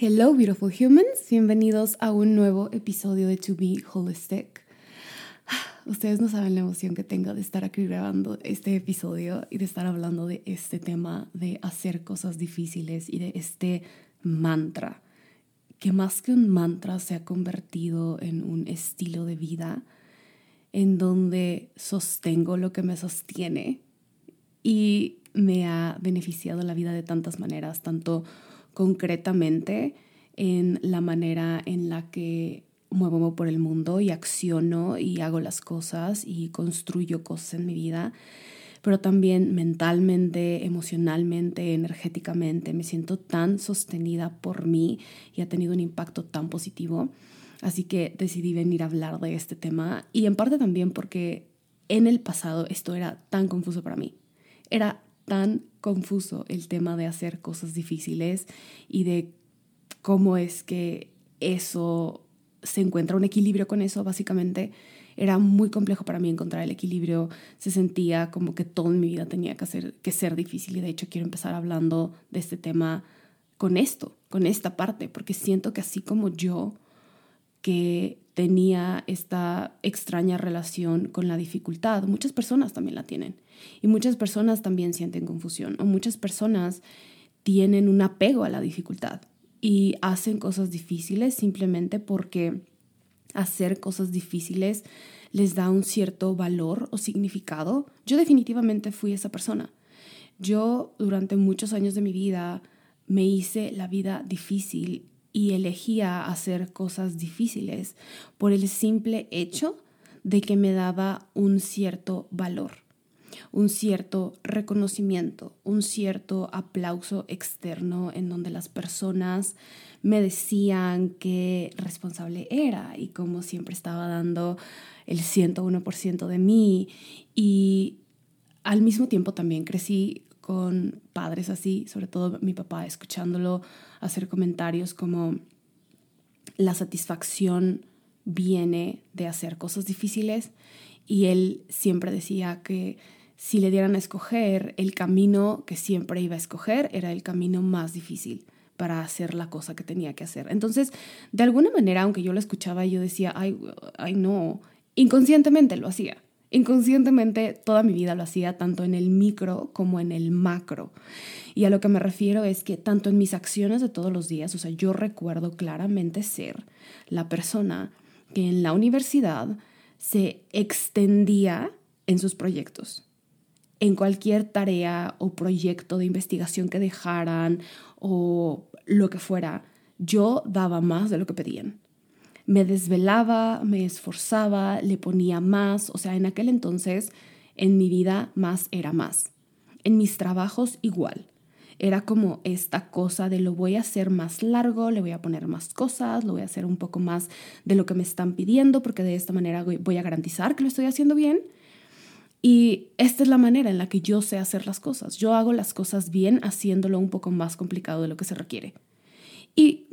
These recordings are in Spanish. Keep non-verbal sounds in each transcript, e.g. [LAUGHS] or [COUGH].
Hello, beautiful humans. Bienvenidos a un nuevo episodio de To Be Holistic. [SIGHS] Ustedes no saben la emoción que tengo de estar aquí grabando este episodio y de estar hablando de este tema de hacer cosas difíciles y de este mantra, que más que un mantra se ha convertido en un estilo de vida en donde sostengo lo que me sostiene y me ha beneficiado la vida de tantas maneras, tanto concretamente en la manera en la que muevo por el mundo y acciono y hago las cosas y construyo cosas en mi vida, pero también mentalmente, emocionalmente, energéticamente. Me siento tan sostenida por mí y ha tenido un impacto tan positivo. Así que decidí venir a hablar de este tema y en parte también porque en el pasado esto era tan confuso para mí. Era tan confuso el tema de hacer cosas difíciles y de cómo es que eso se encuentra un equilibrio con eso, básicamente. Era muy complejo para mí encontrar el equilibrio. Se sentía como que todo en mi vida tenía que, hacer, que ser difícil y de hecho quiero empezar hablando de este tema con esto, con esta parte, porque siento que así como yo, que tenía esta extraña relación con la dificultad, muchas personas también la tienen. Y muchas personas también sienten confusión o muchas personas tienen un apego a la dificultad y hacen cosas difíciles simplemente porque hacer cosas difíciles les da un cierto valor o significado. Yo definitivamente fui esa persona. Yo durante muchos años de mi vida me hice la vida difícil y elegía hacer cosas difíciles por el simple hecho de que me daba un cierto valor un cierto reconocimiento, un cierto aplauso externo en donde las personas me decían qué responsable era y cómo siempre estaba dando el 101% de mí. Y al mismo tiempo también crecí con padres así, sobre todo mi papá, escuchándolo hacer comentarios como la satisfacción viene de hacer cosas difíciles y él siempre decía que si le dieran a escoger, el camino que siempre iba a escoger era el camino más difícil para hacer la cosa que tenía que hacer. Entonces, de alguna manera, aunque yo lo escuchaba, yo decía, ay, ay, no, inconscientemente lo hacía. Inconscientemente toda mi vida lo hacía tanto en el micro como en el macro. Y a lo que me refiero es que tanto en mis acciones de todos los días, o sea, yo recuerdo claramente ser la persona que en la universidad se extendía en sus proyectos en cualquier tarea o proyecto de investigación que dejaran o lo que fuera, yo daba más de lo que pedían. Me desvelaba, me esforzaba, le ponía más, o sea, en aquel entonces en mi vida más era más. En mis trabajos igual. Era como esta cosa de lo voy a hacer más largo, le voy a poner más cosas, lo voy a hacer un poco más de lo que me están pidiendo, porque de esta manera voy a garantizar que lo estoy haciendo bien y esta es la manera en la que yo sé hacer las cosas. Yo hago las cosas bien haciéndolo un poco más complicado de lo que se requiere. Y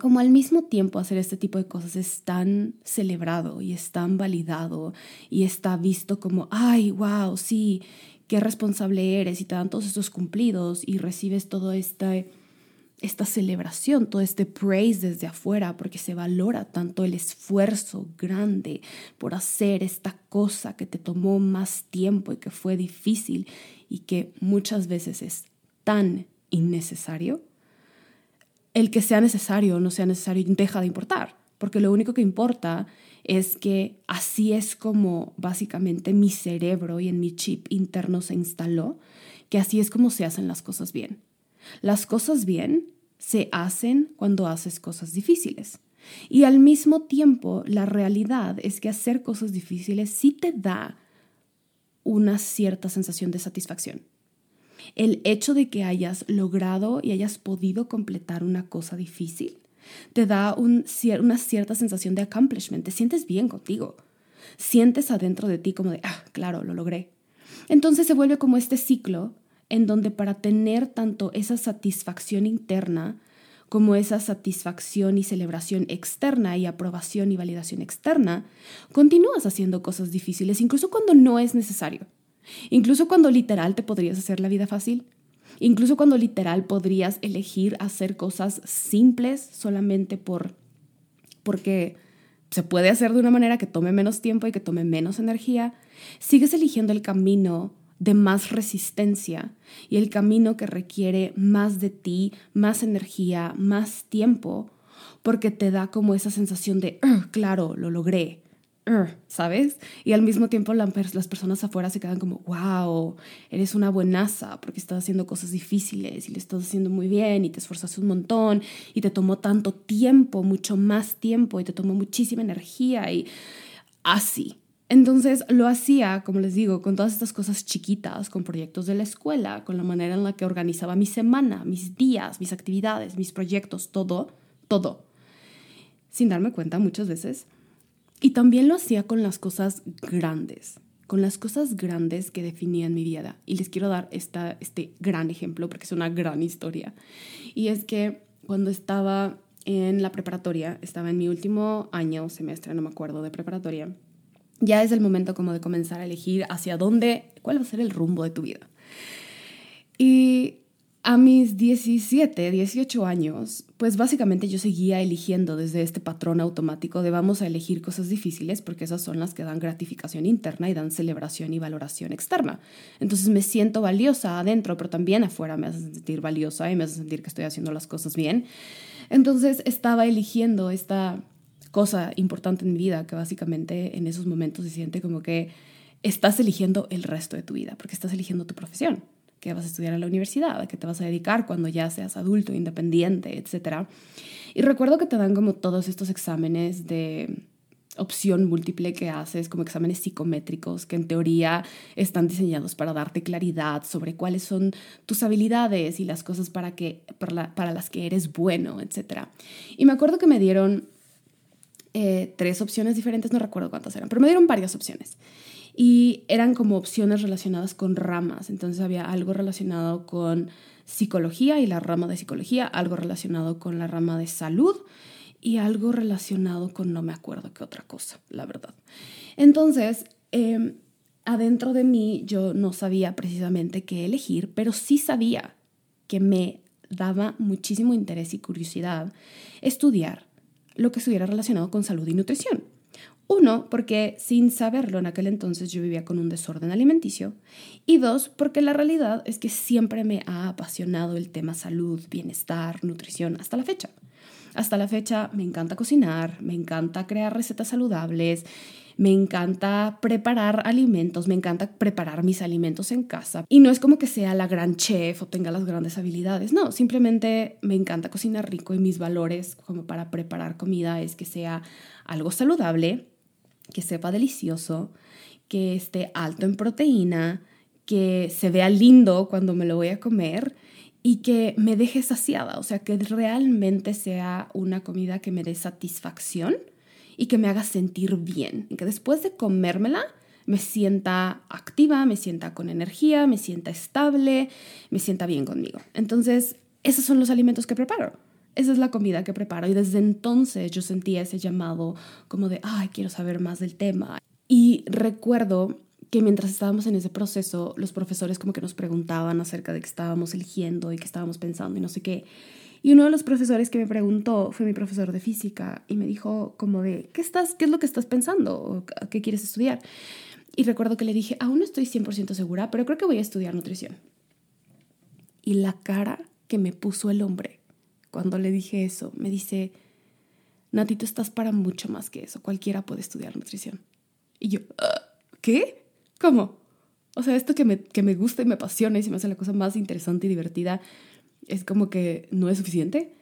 como al mismo tiempo hacer este tipo de cosas es tan celebrado y es tan validado y está visto como, ay, wow, sí, qué responsable eres y te dan todos estos cumplidos y recibes todo este esta celebración, todo este praise desde afuera, porque se valora tanto el esfuerzo grande por hacer esta cosa que te tomó más tiempo y que fue difícil y que muchas veces es tan innecesario. El que sea necesario no sea necesario deja de importar, porque lo único que importa es que así es como básicamente mi cerebro y en mi chip interno se instaló, que así es como se hacen las cosas bien. Las cosas bien se hacen cuando haces cosas difíciles. Y al mismo tiempo, la realidad es que hacer cosas difíciles sí te da una cierta sensación de satisfacción. El hecho de que hayas logrado y hayas podido completar una cosa difícil te da una cierta sensación de accomplishment, te sientes bien contigo, sientes adentro de ti como de, ah, claro, lo logré. Entonces se vuelve como este ciclo en donde para tener tanto esa satisfacción interna como esa satisfacción y celebración externa y aprobación y validación externa, continúas haciendo cosas difíciles incluso cuando no es necesario. Incluso cuando literal te podrías hacer la vida fácil. Incluso cuando literal podrías elegir hacer cosas simples solamente por porque se puede hacer de una manera que tome menos tiempo y que tome menos energía, sigues eligiendo el camino de más resistencia y el camino que requiere más de ti, más energía, más tiempo, porque te da como esa sensación de, claro, lo logré, ¿sabes? Y al mismo tiempo las personas afuera se quedan como, wow, eres una buenaza porque estás haciendo cosas difíciles y le estás haciendo muy bien y te esforzas un montón y te tomó tanto tiempo, mucho más tiempo y te tomó muchísima energía y así. Entonces lo hacía, como les digo, con todas estas cosas chiquitas, con proyectos de la escuela, con la manera en la que organizaba mi semana, mis días, mis actividades, mis proyectos, todo, todo, sin darme cuenta muchas veces y también lo hacía con las cosas grandes, con las cosas grandes que definían mi vida. Y les quiero dar esta, este gran ejemplo porque es una gran historia. Y es que cuando estaba en la preparatoria, estaba en mi último año, semestre, no me acuerdo, de preparatoria, ya es el momento como de comenzar a elegir hacia dónde, cuál va a ser el rumbo de tu vida. Y a mis 17, 18 años, pues básicamente yo seguía eligiendo desde este patrón automático de vamos a elegir cosas difíciles porque esas son las que dan gratificación interna y dan celebración y valoración externa. Entonces me siento valiosa adentro, pero también afuera me hace sentir valiosa y me hace sentir que estoy haciendo las cosas bien. Entonces estaba eligiendo esta cosa importante en mi vida que básicamente en esos momentos se siente como que estás eligiendo el resto de tu vida porque estás eligiendo tu profesión que vas a estudiar en la universidad, a qué te vas a dedicar cuando ya seas adulto, independiente, etc. Y recuerdo que te dan como todos estos exámenes de opción múltiple que haces, como exámenes psicométricos que en teoría están diseñados para darte claridad sobre cuáles son tus habilidades y las cosas para, que, para, las que eres bueno, etc. Y me acuerdo que me dieron eh, tres opciones diferentes, no recuerdo cuántas eran, pero me dieron varias opciones y eran como opciones relacionadas con ramas. Entonces había algo relacionado con psicología y la rama de psicología, algo relacionado con la rama de salud y algo relacionado con no me acuerdo qué otra cosa, la verdad. Entonces, em, adentro de mí yo no sabía precisamente qué elegir, pero sí sabía que me daba muchísimo interés y curiosidad estudiar lo que estuviera relacionado con salud y nutrición. Uno, porque sin saberlo en aquel entonces yo vivía con un desorden alimenticio. Y dos, porque la realidad es que siempre me ha apasionado el tema salud, bienestar, nutrición, hasta la fecha. Hasta la fecha me encanta cocinar, me encanta crear recetas saludables, me encanta preparar alimentos, me encanta preparar mis alimentos en casa. Y no es como que sea la gran chef o tenga las grandes habilidades, no, simplemente me encanta cocinar rico y mis valores como para preparar comida es que sea algo saludable, que sepa delicioso, que esté alto en proteína, que se vea lindo cuando me lo voy a comer y que me deje saciada, o sea, que realmente sea una comida que me dé satisfacción y que me haga sentir bien, que después de comérmela me sienta activa, me sienta con energía, me sienta estable, me sienta bien conmigo. Entonces, esos son los alimentos que preparo esa es la comida que preparo y desde entonces yo sentía ese llamado como de, ay, quiero saber más del tema. Y recuerdo que mientras estábamos en ese proceso, los profesores como que nos preguntaban acerca de qué estábamos eligiendo y qué estábamos pensando y no sé qué. Y uno de los profesores que me preguntó fue mi profesor de física y me dijo como de, ¿qué, estás, qué es lo que estás pensando? ¿Qué quieres estudiar? Y recuerdo que le dije, aún no estoy 100% segura, pero creo que voy a estudiar nutrición. Y la cara que me puso el hombre cuando le dije eso, me dice, Nati, tú estás para mucho más que eso, cualquiera puede estudiar nutrición. Y yo, ah, ¿qué? ¿Cómo? O sea, esto que me, que me gusta y me apasiona y se me hace la cosa más interesante y divertida, es como que no es suficiente.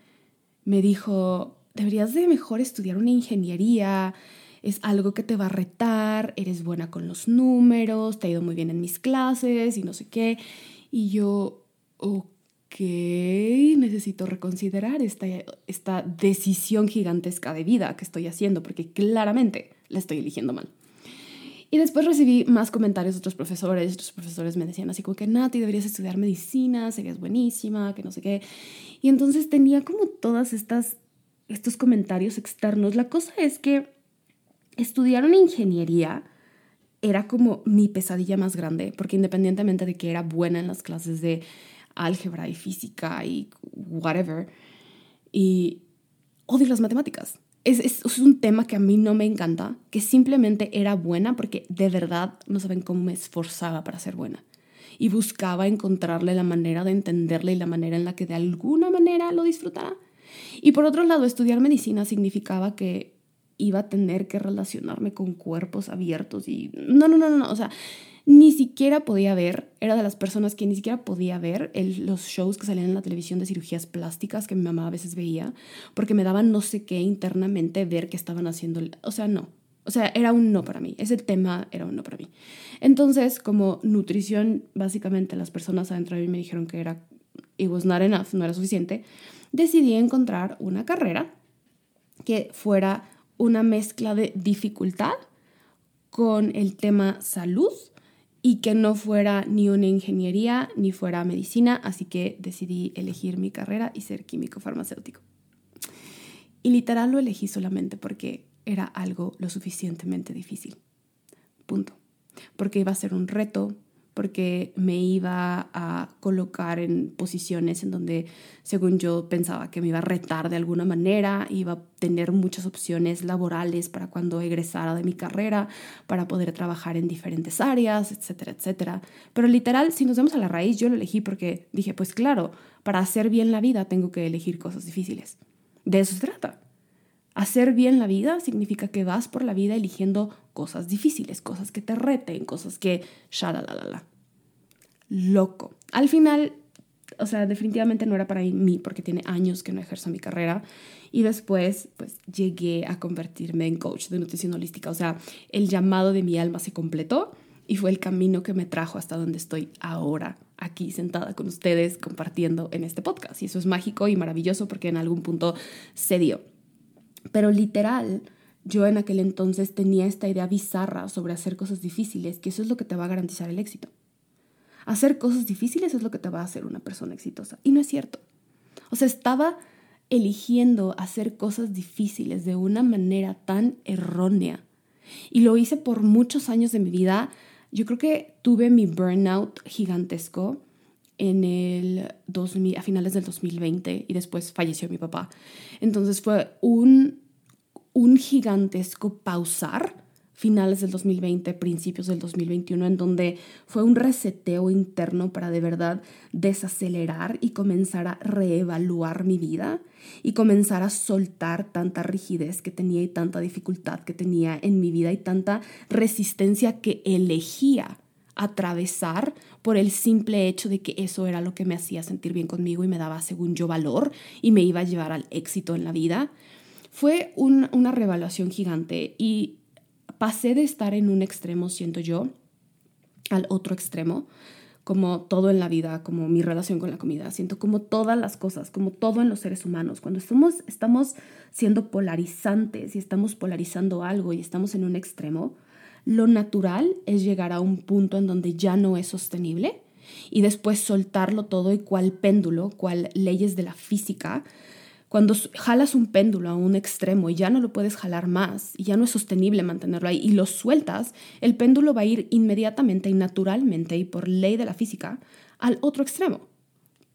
Me dijo, deberías de mejor estudiar una ingeniería es algo que te va a retar, eres buena con los números, te ha ido muy bien en mis clases y no sé qué. Y yo, ok, necesito reconsiderar esta, esta decisión gigantesca de vida que estoy haciendo, porque claramente la estoy eligiendo mal. Y después recibí más comentarios de otros profesores. Otros profesores me decían así como que, Nati, deberías estudiar medicina, serías buenísima, que no sé qué. Y entonces tenía como todas estas estos comentarios externos. La cosa es que estudiar una ingeniería era como mi pesadilla más grande, porque independientemente de que era buena en las clases de álgebra y física y whatever, y odio las matemáticas. Es, es, un tema que a mí no me encanta, que simplemente era buena porque de verdad no saben cómo me esforzaba para ser buena. Y buscaba encontrarle la manera de entenderle y la manera en la que de alguna manera lo disfrutara. Y por otro lado, estudiar medicina significaba que iba a tener que relacionarme con cuerpos abiertos y no, no, no, no, o sea, ni siquiera podía ver, era de las personas que ni siquiera podía ver los shows que salían en la televisión de cirugías plásticas que mi mamá a veces veía, porque me daban no sé qué internamente ver que estaban haciendo, o sea, no, o sea, era un no para mí, ese tema era un no para mí. Entonces, como nutrición, básicamente las personas adentro de mí me dijeron que era, it was not enough, no era suficiente, decidí encontrar una carrera que fuera una mezcla de dificultad con el tema salud y que no fuera ni una ingeniería ni fuera medicina, así que decidí elegir mi carrera y ser químico farmacéutico. Y literal lo elegí solamente porque era algo lo suficientemente difícil. Punto. Porque iba a ser un reto, porque me iba a colocar en posiciones en donde, según yo, pensaba que me iba a retar de alguna manera, iba a tener muchas opciones laborales para cuando egresara de mi carrera, para poder trabajar en diferentes áreas, etcétera, etcétera. Pero literal, si nos vemos a la raíz, yo lo elegí porque dije, pues claro, para hacer bien la vida tengo que elegir cosas difíciles. De eso se trata. Hacer bien la vida significa que vas por la vida eligiendo cosas difíciles, cosas que te reten, cosas que... la Loco. Al final, o sea, definitivamente no era para mí porque tiene años que no ejerzo mi carrera. Y después, pues llegué a convertirme en coach de nutrición holística. O sea, el llamado de mi alma se completó y fue el camino que me trajo hasta donde estoy ahora, aquí sentada con ustedes compartiendo en este podcast. Y eso es mágico y maravilloso porque en algún punto se dio. Pero literal, yo en aquel entonces tenía esta idea bizarra sobre hacer cosas difíciles, que eso es lo que te va a garantizar el éxito. Hacer cosas difíciles es lo que te va a hacer una persona exitosa. Y no es cierto. O sea, estaba eligiendo hacer cosas difíciles de una manera tan errónea. Y lo hice por muchos años de mi vida. Yo creo que tuve mi burnout gigantesco en el 2000, a finales del 2020 y después falleció mi papá. Entonces fue un, un gigantesco pausar finales del 2020, principios del 2021, en donde fue un reseteo interno para de verdad desacelerar y comenzar a reevaluar mi vida y comenzar a soltar tanta rigidez que tenía y tanta dificultad que tenía en mi vida y tanta resistencia que elegía atravesar por el simple hecho de que eso era lo que me hacía sentir bien conmigo y me daba, según yo, valor y me iba a llevar al éxito en la vida. Fue una revaluación gigante y pasé de estar en un extremo, siento yo, al otro extremo, como todo en la vida, como mi relación con la comida. Siento como todas las cosas, como todo en los seres humanos. Cuando estamos, estamos siendo polarizantes y estamos polarizando algo y estamos en un extremo, lo natural es llegar a un punto en donde ya no es sostenible y después soltarlo todo y cual péndulo, cual leyes de la física. Cuando jalas un péndulo a un extremo y ya no lo puedes jalar más y ya no es sostenible mantenerlo ahí y lo sueltas, el péndulo va a ir inmediatamente y naturalmente y por ley de la física al otro extremo.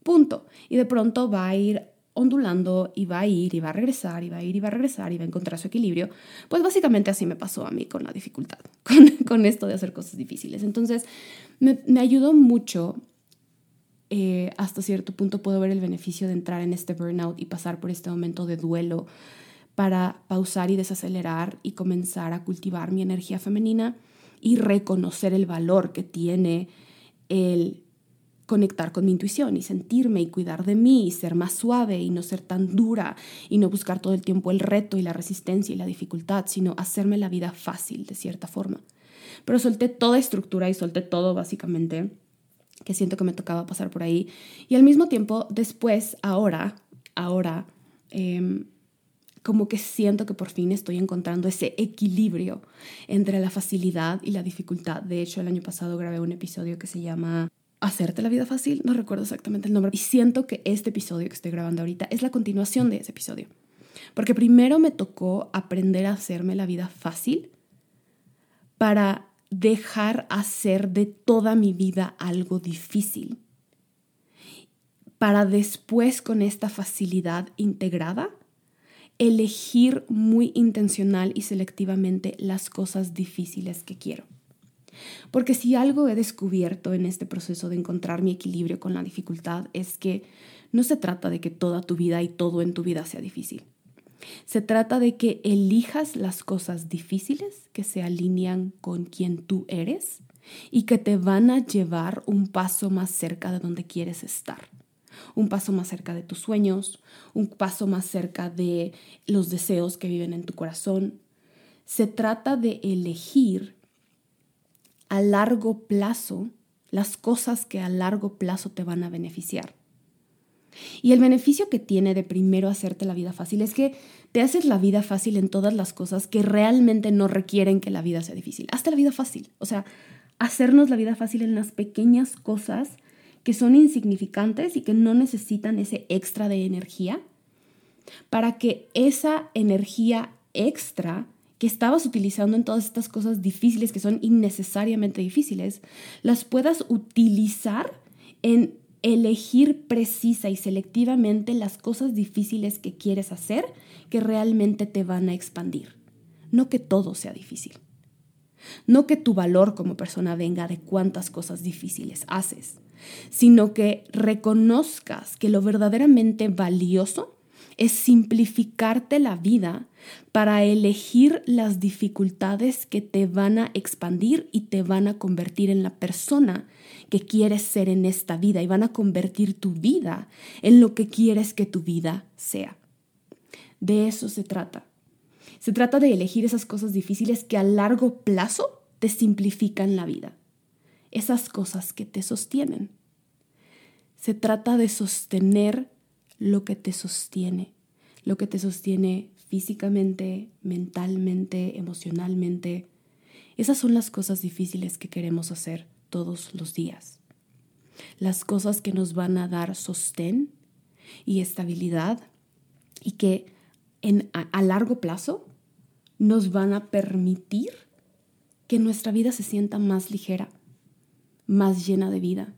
Punto. Y de pronto va a ir ondulando y va a ir y va a regresar y va a ir y va a regresar y va a encontrar su equilibrio. Pues básicamente así me pasó a mí con la dificultad, [LAUGHS] con, esto de hacer cosas difíciles. Entonces me, ayudó mucho. Eh, hasta cierto punto puedo ver el beneficio de entrar en este burnout y pasar por este momento de duelo para pausar y desacelerar y comenzar a cultivar mi energía femenina y reconocer el valor que tiene el conectar con mi intuición y sentirme y cuidar de mí y ser más suave y no ser tan dura y no buscar todo el tiempo el reto y la resistencia y la dificultad, sino hacerme la vida fácil de cierta forma. Pero solté toda estructura y solté todo básicamente que siento que me tocaba pasar por ahí. Y al mismo tiempo, después, ahora, ahora, em, como que siento que por fin estoy encontrando ese equilibrio entre la facilidad y la dificultad. De hecho, el año pasado grabé un episodio que se llama hacerte la vida fácil, no recuerdo exactamente el nombre, y siento que este episodio que estoy grabando ahorita es la continuación de ese episodio. Porque primero me tocó aprender a hacerme la vida fácil para dejar hacer de toda mi vida algo difícil, para después con esta facilidad integrada elegir muy intencional y selectivamente las cosas difíciles que quiero. Porque si algo he descubierto en este proceso de encontrar mi equilibrio con la dificultad es que no se trata de que toda tu vida y todo en tu vida sea difícil. Se trata de que elijas las cosas difíciles que se alinean con quien tú eres y que te van a llevar un paso más cerca de donde quieres estar. Un paso más cerca de tus sueños, un paso más cerca de los deseos que viven en tu corazón. Se trata de elegir a largo plazo las cosas que a largo plazo te van a beneficiar. Y el beneficio que tiene de primero hacerte la vida fácil es que te haces la vida fácil en todas las cosas que realmente no requieren que la vida sea difícil. Hazte la vida fácil. O sea, hacernos la vida fácil en las pequeñas cosas que son insignificantes y que no necesitan ese extra de energía para que esa energía extra que estabas utilizando en todas estas cosas difíciles que son innecesariamente difíciles, las puedas utilizar en elegir precisa y selectivamente las cosas difíciles que quieres hacer que realmente te van a expandir. No que todo sea difícil. No que tu valor como persona venga de cuántas cosas difíciles haces, sino que reconozcas que lo verdaderamente valioso es simplificarte la vida para elegir las dificultades que te van a expandir y te van a convertir en la persona que quieres ser en esta vida y van a convertir tu vida en lo que quieres que tu vida sea. De eso se trata. Se trata de elegir esas cosas difíciles que a largo plazo te simplifican la vida. Esas cosas que te sostienen. Se trata de sostener lo que te sostiene, lo que te sostiene físicamente, mentalmente, emocionalmente. Esas son las cosas difíciles que queremos hacer todos los días. Las cosas que nos van a dar sostén y estabilidad y que a largo plazo nos van a permitir que nuestra vida se sienta más ligera, más llena de vida,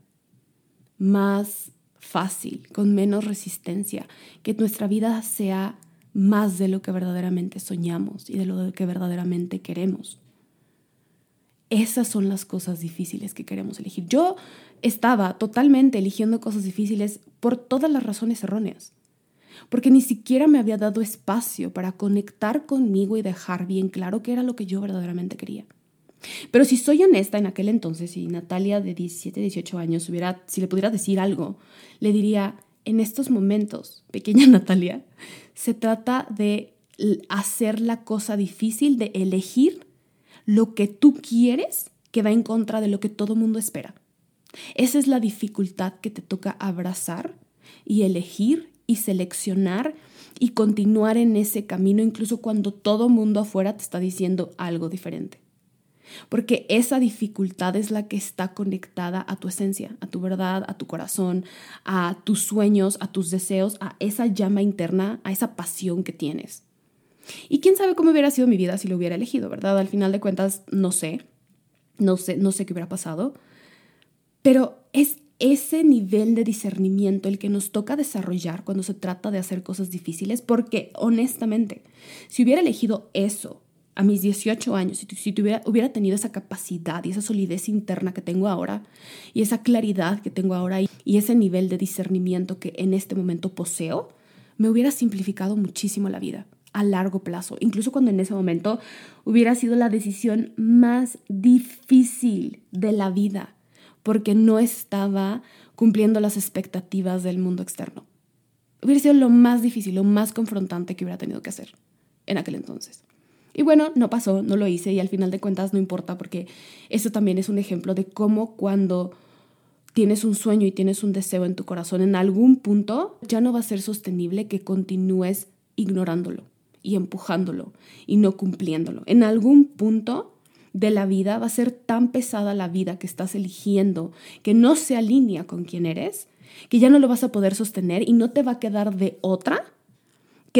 más fácil, con menos resistencia, que nuestra vida sea más de lo que verdaderamente soñamos y de lo que verdaderamente queremos. Esas son las cosas difíciles que queremos elegir. Yo estaba totalmente eligiendo cosas difíciles por todas las razones erróneas, porque ni siquiera me había dado espacio para conectar conmigo y dejar bien claro qué era lo que yo verdaderamente quería. Pero si soy honesta, en aquel entonces, si Natalia de 17, 18 años hubiera, si le pudiera decir algo, le diría, en estos momentos, pequeña [LAUGHS] Natalia, se trata de hacer la cosa difícil, de elegir lo que tú quieres que va en contra de lo que todo mundo espera. Esa es la dificultad que te toca abrazar y elegir y seleccionar y continuar en ese camino incluso cuando todo mundo afuera te está diciendo algo diferente. Porque esa dificultad es la que está conectada a tu esencia, a tu verdad, a tu corazón, a tus sueños, a tus deseos, a esa llama interna, a esa pasión que tienes. Y quién sabe cómo hubiera sido mi vida si lo hubiera elegido, ¿verdad? Al final de cuentas, no sé, no sé, no sé qué hubiera pasado, pero es ese nivel de discernimiento el que nos toca desarrollar cuando se trata de hacer cosas difíciles, porque honestamente, si hubiera elegido eso a mis 18 años, si, tuviera, hubiera tenido esa capacidad y esa solidez interna que tengo ahora, y esa claridad que tengo ahora, y ese nivel de discernimiento que en este momento poseo, me hubiera simplificado muchísimo la vida a largo plazo, incluso cuando en ese momento hubiera sido la decisión más difícil de la vida, porque no estaba cumpliendo las expectativas del mundo externo. Hubiera sido lo más difícil, lo más confrontante que hubiera tenido que hacer en aquel entonces. Y bueno, no pasó, no lo hice y al final de cuentas no importa porque eso también es un ejemplo de cómo cuando tienes un sueño y tienes un deseo en tu corazón, en algún punto ya no va a ser sostenible que continúes ignorándolo y empujándolo y no cumpliéndolo. En algún punto de la vida va a ser tan pesada la vida que estás eligiendo que no se alinea con quien eres, que ya no lo vas a poder sostener y no te va a quedar de otra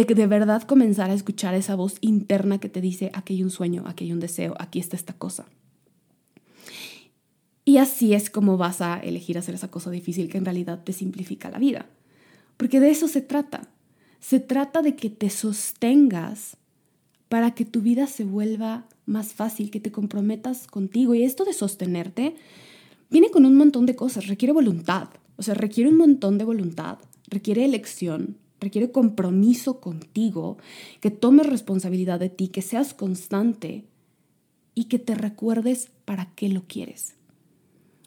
que de verdad comenzar a escuchar esa voz interna que te dice, aquí hay un sueño, aquí hay un deseo, aquí está esta cosa. Y así es como vas a elegir hacer esa cosa difícil que en realidad te simplifica la vida. Porque de eso se trata. Se trata de que te sostengas para que tu vida se vuelva más fácil, que te comprometas contigo. Y esto de sostenerte viene con un montón de cosas, requiere voluntad, o sea, requiere un montón de voluntad, requiere elección, requiere compromiso contigo, que tomes responsabilidad de ti, que seas constante y que te recuerdes para qué lo quieres.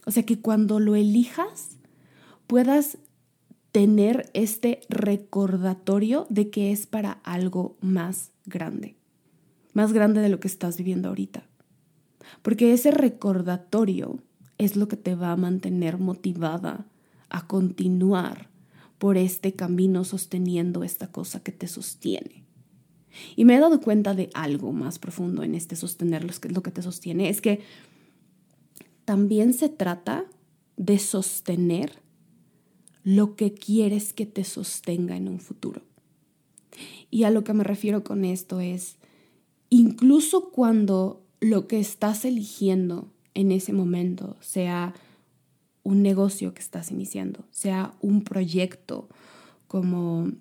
O sea, que cuando lo elijas puedas tener este recordatorio de que es para algo más grande, más grande de lo que estás viviendo ahorita. Porque ese recordatorio es lo que te va a mantener motivada a continuar por este camino sosteniendo esta cosa que te sostiene. Y me he dado cuenta de algo más profundo en este sostener lo que te sostiene, es que también se trata de sostener lo que quieres que te sostenga en un futuro. Y a lo que me refiero con esto es, incluso cuando lo que estás eligiendo en ese momento sea un negocio que estás iniciando, sea un proyecto como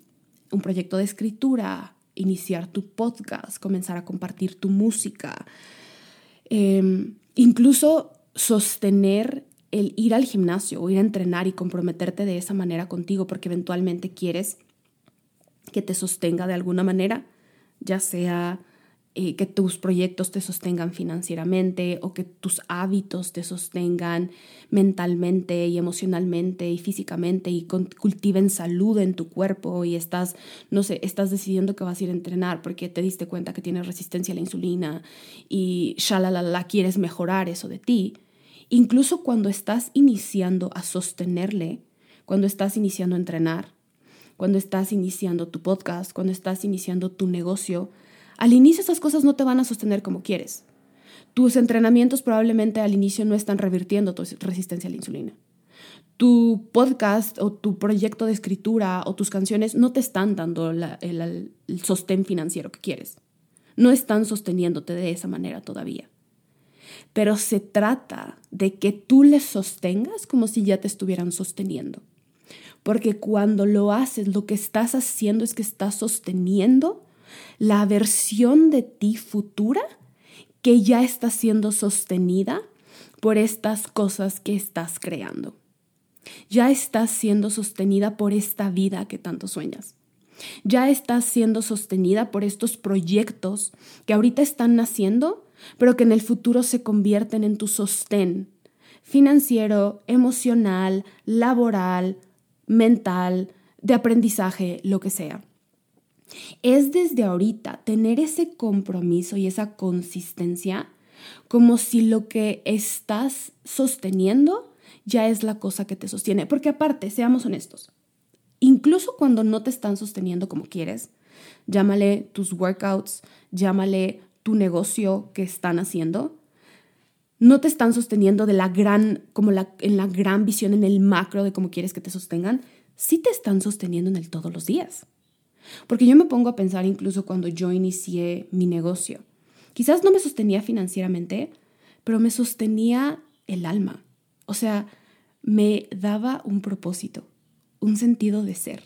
un proyecto de escritura, iniciar tu podcast, comenzar a compartir tu música, em, incluso sostener el ir al gimnasio o ir a entrenar y comprometerte de esa manera contigo porque eventualmente quieres que te sostenga de alguna manera, ya sea eh, que tus proyectos te sostengan financieramente o que tus hábitos te sostengan mentalmente y emocionalmente y físicamente y cultiven salud en tu cuerpo y estás, no sé, estás decidiendo que vas a ir a entrenar porque te diste cuenta que tienes resistencia a la insulina y la quieres mejorar eso de ti. Incluso cuando estás iniciando a sostenerle, cuando estás iniciando a entrenar, cuando estás iniciando tu podcast, cuando estás iniciando tu negocio, al inicio esas cosas no te van a sostener como quieres. Tus entrenamientos probablemente al inicio no están revirtiendo tu resistencia a la insulina. Tu podcast o tu proyecto de escritura o tus canciones no te están dando el, el sostén financiero que quieres. No están sosteniéndote de esa manera todavía. Pero se trata de que tú les sostengas como si ya te estuvieran sosteniendo. Porque cuando lo haces, lo que estás haciendo es que estás sosteniendo la versión de ti futura que ya está siendo sostenida por estas cosas que estás creando. Ya estás siendo sostenida por esta vida que tanto sueñas. Ya estás siendo sostenida por estos proyectos que ahorita están naciendo, pero que en el futuro se convierten en tu sostén financiero, emocional, laboral, mental, de aprendizaje, lo que sea. Es desde ahorita tener ese compromiso y esa consistencia como si lo que estás sosteniendo ya es la cosa que te sostiene. Porque aparte, seamos honestos, incluso cuando no te están sosteniendo como quieres, llámale tus workouts, llámale tu negocio que están haciendo, no te están sosteniendo de la gran, como la, en la gran visión, en el macro de cómo quieres que te sostengan, sí te están sosteniendo en el todos los días. Porque yo me pongo a pensar incluso cuando yo inicié mi negocio. Quizás no me sostenía financieramente, pero me sostenía el alma. O sea, me daba un propósito, un sentido de ser.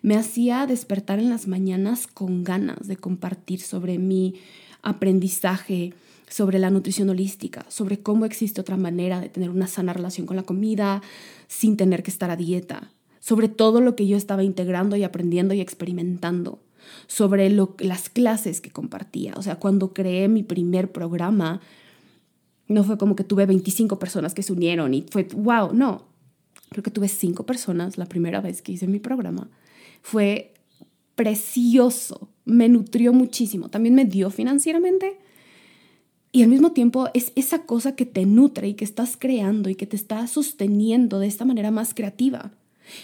Me hacía despertar en las mañanas con ganas de compartir sobre mi aprendizaje, sobre la nutrición holística, sobre cómo existe otra manera de tener una sana relación con la comida sin tener que estar a dieta, sobre todo lo que yo estaba integrando y aprendiendo y experimentando, sobre las clases que compartía. O sea, cuando creé mi primer programa, no fue como que tuve 25 personas que se unieron y fue, wow, no. creo que tuve cinco personas la primera vez que hice mi programa. Fue precioso, me nutrió muchísimo, también me dio financieramente. Y al mismo tiempo es esa cosa que te nutre y que estás creando y que te está sosteniendo de esta manera más creativa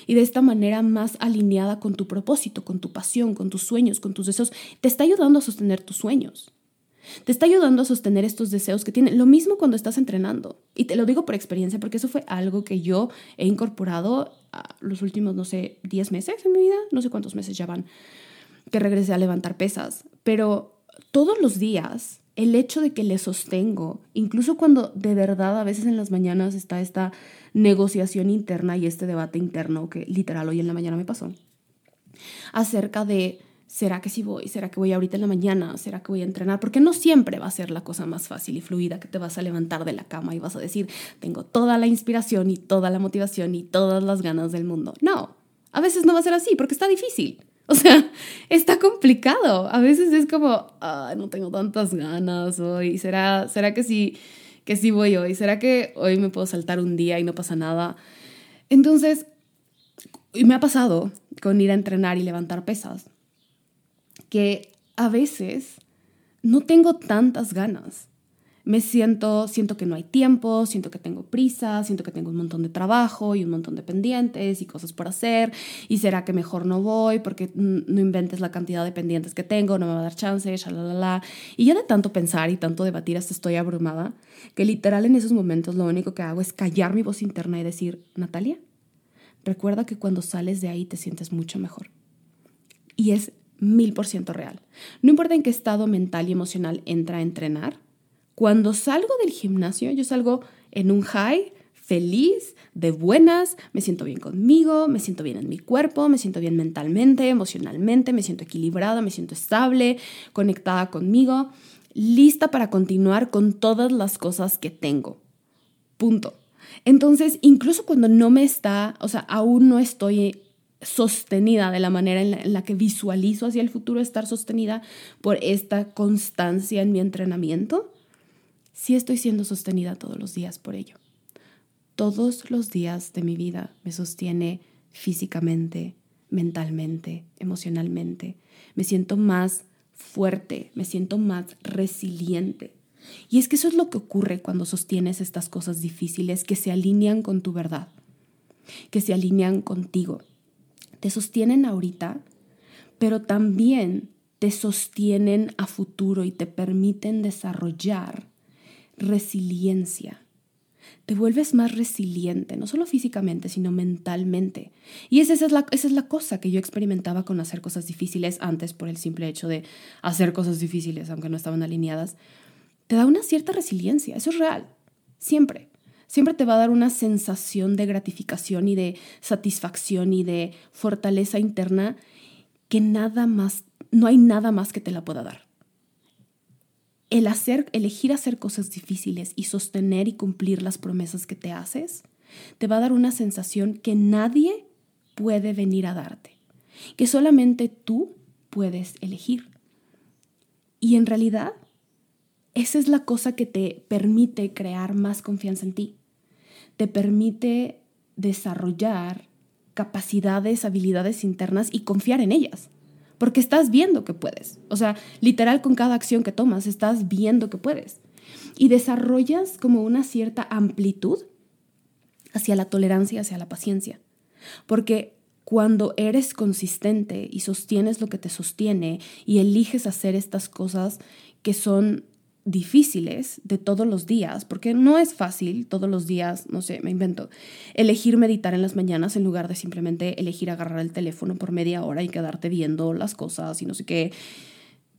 y de esta manera más alineada con tu propósito, con tu pasión, con tus sueños, con tus deseos. Te está ayudando a sostener tus sueños. Te está ayudando a sostener estos deseos que tienen. Lo mismo cuando estás entrenando. Y te lo digo por experiencia, porque eso fue algo que yo he incorporado los últimos, no sé, 10 meses en mi vida. No sé cuántos meses ya van que regresé a levantar pesas. Pero todos los días, el hecho de que le sostengo, incluso cuando de verdad a veces en las mañanas está esta negociación interna y este debate interno que literal hoy en la mañana me pasó, acerca de ¿será que sí voy? ¿Será que voy ahorita en la mañana? ¿Será que voy a entrenar? Porque no siempre va a ser la cosa más fácil y fluida que te vas a levantar de la cama y vas a decir, tengo toda la inspiración y toda la motivación y todas las ganas del mundo. No, a veces no va a ser así porque está difícil. [LAUGHS] O sea, está complicado. A veces es como, no tengo tantas ganas hoy. ¿Será, será que sí, que sí voy hoy? ¿Será que hoy me puedo saltar un día y no pasa nada? Entonces, y me ha pasado con ir a entrenar y levantar pesas que a veces no tengo tantas ganas. Me siento, siento que no hay tiempo, siento que tengo prisa, siento que tengo un montón de trabajo y un montón de pendientes y cosas por hacer. Y será que mejor no voy porque no inventes la cantidad de pendientes que tengo, no me va a dar chance, la Y ya de tanto pensar y tanto debatir hasta estoy abrumada, que literal en esos momentos lo único que hago es callar mi voz interna y decir, Natalia, recuerda que cuando sales de ahí te sientes mucho mejor. Y es mil por ciento real. No importa en qué estado mental y emocional entra a entrenar, cuando salgo del gimnasio, yo salgo en un high, feliz, de buenas, me siento bien conmigo, me siento bien en mi cuerpo, me siento bien mentalmente, emocionalmente, me siento equilibrada, me siento estable, conectada conmigo, lista para continuar con todas las cosas que tengo. Punto. Entonces, incluso cuando no me está, o sea, aún no estoy sostenida de la manera en la, que visualizo hacia el futuro estar sostenida por esta constancia en mi entrenamiento, sí estoy siendo sostenida todos los días por ello. Todos los días de mi vida me sostiene físicamente, mentalmente, emocionalmente. Me siento más fuerte, me siento más resiliente. Y es que eso es lo que ocurre cuando sostienes estas cosas difíciles que se alinean con tu verdad, que se alinean contigo te sostienen ahorita, pero también te sostienen a futuro y te permiten desarrollar resiliencia. Te vuelves más resiliente, no solo físicamente, sino mentalmente. Y esa, es la, esa es la cosa que yo experimentaba con hacer cosas difíciles antes por el simple hecho de hacer cosas difíciles, aunque no estaban alineadas. Te da una cierta resiliencia, eso es real, siempre siempre te va a dar una sensación de gratificación y de satisfacción y de fortaleza interna que nada más, no hay nada más que te la pueda dar. El hacer, elegir hacer cosas difíciles y sostener y cumplir las promesas que te haces, te va a dar una sensación que nadie puede venir a darte, que solamente tú puedes elegir. Y en realidad, esa es la cosa que te permite crear más confianza en ti te permite desarrollar capacidades, habilidades internas y confiar en ellas. Porque estás viendo que puedes. O sea, literal con cada acción que tomas, estás viendo que puedes. Y desarrollas como una cierta amplitud hacia la tolerancia, hacia la paciencia. Porque cuando eres consistente y sostienes lo que te sostiene y eliges hacer estas cosas que son difíciles de todos los días, porque no es fácil todos los días, no sé, me invento, elegir meditar en las mañanas en lugar de simplemente elegir agarrar el teléfono por media hora y quedarte viendo las cosas y no sé qué.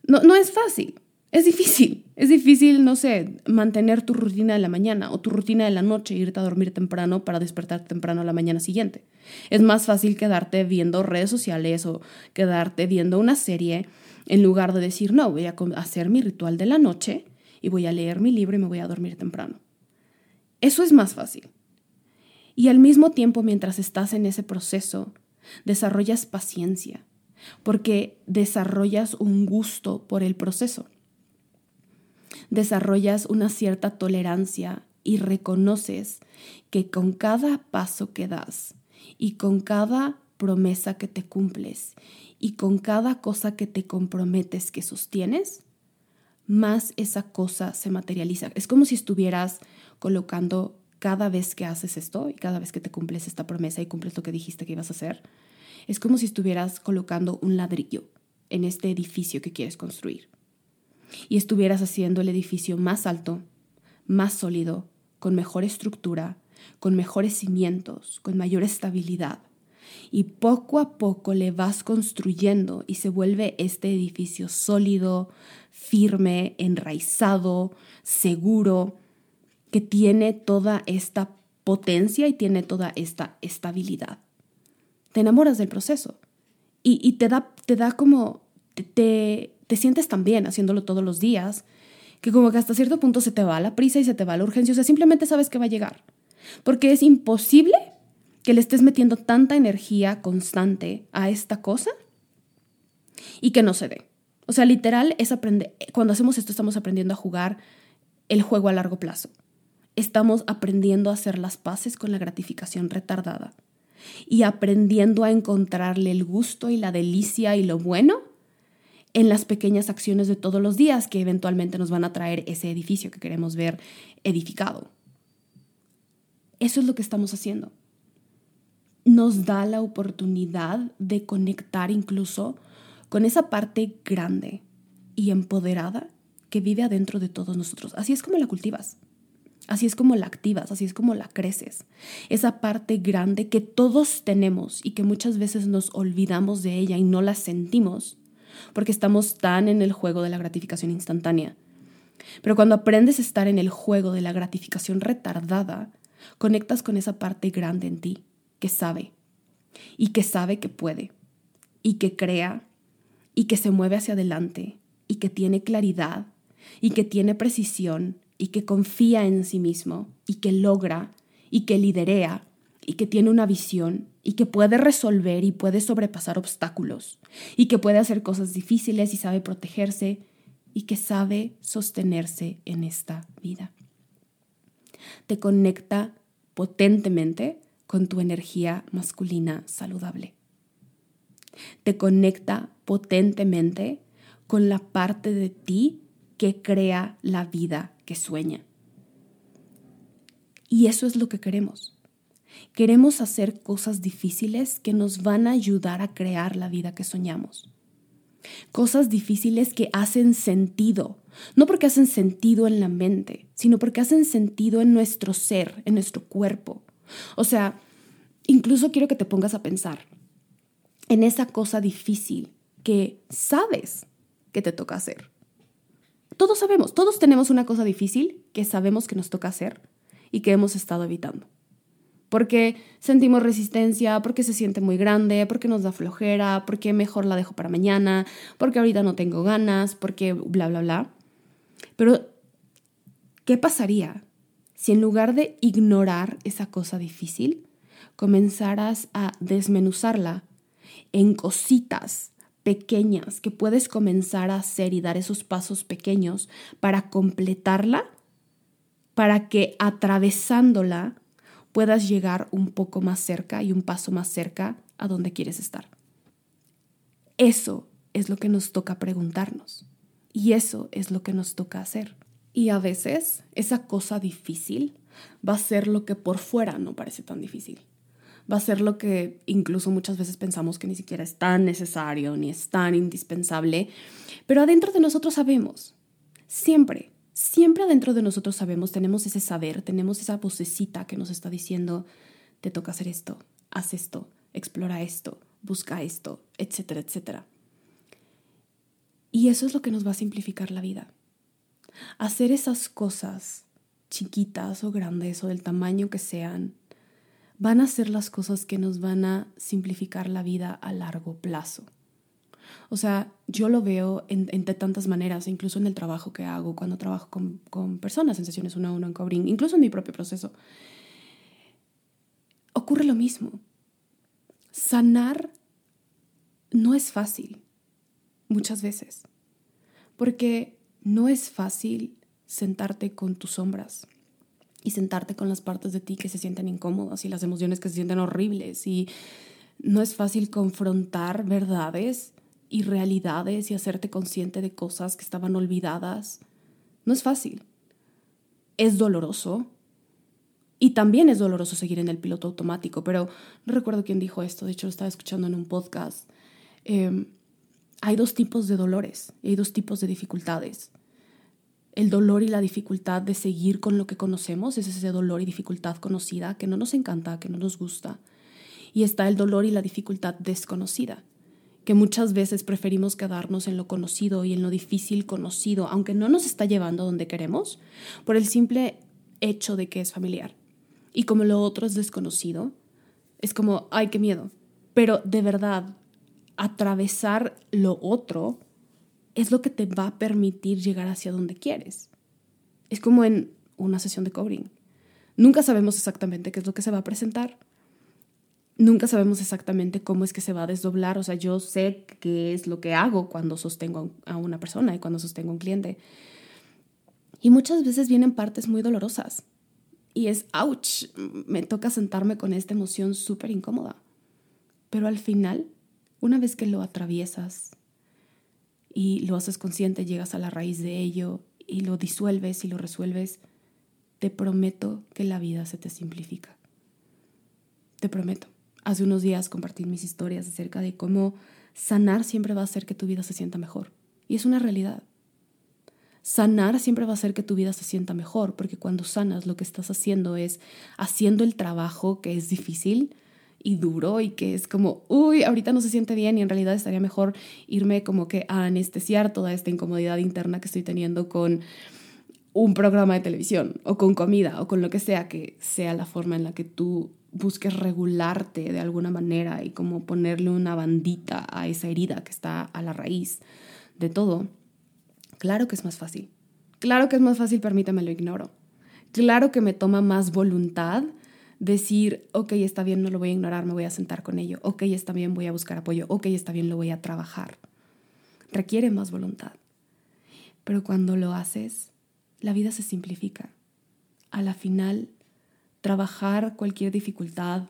No, no es fácil, es difícil, es difícil, no sé, mantener tu rutina de la mañana o tu rutina de la noche, irte a dormir temprano para despertar temprano a la mañana siguiente. Es más fácil quedarte viendo redes sociales o quedarte viendo una serie en lugar de decir, no, voy a hacer mi ritual de la noche y voy a leer mi libro y me voy a dormir temprano. Eso es más fácil. Y al mismo tiempo, mientras estás en ese proceso, desarrollas paciencia, porque desarrollas un gusto por el proceso. Desarrollas una cierta tolerancia y reconoces que con cada paso que das y con cada promesa que te cumples y con cada cosa que te comprometes que sostienes, más esa cosa se materializa. Es como si estuvieras colocando cada vez que haces esto y cada vez que te cumples esta promesa y cumples lo que dijiste que ibas a hacer, es como si estuvieras colocando un ladrillo en este edificio que quieres construir. Y estuvieras haciendo el edificio más alto, más sólido, con mejor estructura, con mejores cimientos, con mayor estabilidad. Y poco a poco le vas construyendo y se vuelve este edificio sólido, firme, enraizado, seguro, que tiene toda esta potencia y tiene toda esta estabilidad. Te enamoras del proceso y, te, da, te da como, te, te sientes tan bien haciéndolo todos los días que como que hasta cierto punto se te va la prisa y se te va la urgencia, o sea, simplemente sabes que va a llegar, porque es imposible que le estés metiendo tanta energía constante a esta cosa y que no se dé. O sea, literal es aprender, cuando hacemos esto estamos aprendiendo a jugar el juego a largo plazo. Estamos aprendiendo a hacer las paces con la gratificación retardada y aprendiendo a encontrarle el gusto y la delicia y lo bueno en las pequeñas acciones de todos los días que eventualmente nos van a traer ese edificio que queremos ver edificado. Eso es lo que estamos haciendo. Nos da la oportunidad de conectar incluso con esa parte grande y empoderada que vive adentro de todos nosotros. Así es como la cultivas. Así es como la activas, así es como la creces. Esa parte grande que todos tenemos y que muchas veces nos olvidamos de ella y no la sentimos porque estamos tan en el juego de la gratificación instantánea. Pero cuando aprendes a estar en el juego de la gratificación retardada, conectas con esa parte grande en ti que sabe y que sabe que puede y que crea y que se mueve hacia adelante y que tiene claridad y que tiene precisión y que confía en sí mismo y que logra y que liderea y que tiene una visión y que puede resolver y puede sobrepasar obstáculos y que puede hacer cosas difíciles y sabe protegerse y que sabe sostenerse en esta vida. Te conecta potentemente con tu energía masculina saludable. Te conecta potentemente con la parte de ti que crea la vida que sueña. Y eso es lo que queremos. Queremos hacer cosas difíciles que nos van a ayudar a crear la vida que soñamos. Cosas difíciles que hacen sentido, no porque hacen sentido en la mente, sino porque hacen sentido en nuestro ser, en nuestro cuerpo. O sea, incluso quiero que te pongas a pensar en esa cosa difícil que sabes que te toca hacer. Todos sabemos, todos tenemos una cosa difícil que sabemos que nos toca hacer y que hemos estado evitando. Porque sentimos resistencia, porque se siente muy grande, porque nos da flojera, porque mejor la dejo para mañana, porque ahorita no tengo ganas, porque bla, bla, bla. Pero, ¿qué pasaría si en lugar de ignorar esa cosa difícil, comenzaras a desmenuzarla en cositas pequeñas que puedes comenzar a hacer y dar esos pasos pequeños para completarla, para que atravesándola puedas llegar un poco más cerca y un paso más cerca a donde quieres estar. Eso es lo que nos toca preguntarnos y eso es lo que nos toca hacer. Y a veces esa cosa difícil va a ser lo que por fuera no parece tan difícil va a ser lo que incluso muchas veces pensamos que ni siquiera es tan necesario ni es tan indispensable, pero adentro de nosotros sabemos, siempre, siempre adentro de nosotros sabemos, tenemos ese saber, tenemos esa vocecita que nos está diciendo, te toca hacer esto, haz esto, explora esto, busca esto, etcétera, etcétera. Y eso es lo que nos va a simplificar la vida. Hacer esas cosas chiquitas o grandes o del tamaño que sean, van a ser las cosas que nos van a simplificar la vida a largo plazo. O sea, yo lo veo en, tantas maneras, incluso en el trabajo que hago, cuando trabajo con, con personas en sesiones uno a uno en Cobring, incluso en mi propio proceso. Ocurre lo mismo. Sanar no es fácil, muchas veces, porque no es fácil sentarte con tus sombras, y sentarte con las partes de ti que se sienten incómodas y las emociones que se sienten horribles y no es fácil confrontar verdades y realidades y hacerte consciente de cosas que estaban olvidadas. No es fácil. Es doloroso. Y también es doloroso seguir en el piloto automático, pero no recuerdo quién dijo esto, de hecho lo estaba escuchando en un podcast. Em, hay dos tipos de dolores, hay dos tipos de dificultades el dolor y la dificultad de seguir con lo que conocemos, es ese dolor y dificultad conocida que no nos encanta, que no nos gusta. Y está el dolor y la dificultad desconocida, que muchas veces preferimos quedarnos en lo conocido y en lo difícil conocido, aunque no nos está llevando donde queremos, por el simple hecho de que es familiar. Y como lo otro es desconocido, es como, ay, qué miedo. Pero de verdad, atravesar lo otro es lo que te va a permitir llegar hacia donde quieres. Es como en una sesión de covering. Nunca sabemos exactamente qué es lo que se va a presentar. Nunca sabemos exactamente cómo es que se va a desdoblar. O sea, yo sé qué es lo que hago cuando sostengo a una persona y cuando sostengo a un cliente. Y muchas veces vienen partes muy dolorosas. Y es, ouch, me toca sentarme con esta emoción súper incómoda. Pero al final, una vez que lo atraviesas, y lo haces consciente, llegas a la raíz de ello y lo disuelves y lo resuelves, te prometo que la vida se te simplifica. Te prometo. Hace unos días compartí mis historias acerca de cómo sanar siempre va a hacer que tu vida se sienta mejor. Y es una realidad. Sanar siempre va a hacer que tu vida se sienta mejor, porque cuando sanas lo que estás haciendo es haciendo el trabajo que es difícil, y duro y que es como, uy, ahorita no se siente bien y en realidad estaría mejor irme como que a anestesiar toda esta incomodidad interna que estoy teniendo con un programa de televisión o con comida o con lo que sea que sea la forma en la que tú busques regularte de alguna manera y como ponerle una bandita a esa herida que está a la raíz de todo. Claro que es más fácil. Claro que es más fácil, permíteme, lo ignoro. Claro que me toma más voluntad decir, ok, está bien, no lo voy a ignorar, me voy a sentar con ello, ok, está bien, voy a buscar apoyo, ok, está bien, lo voy a trabajar. Requiere más voluntad. Pero cuando lo haces, la vida se simplifica. A la final, trabajar cualquier dificultad,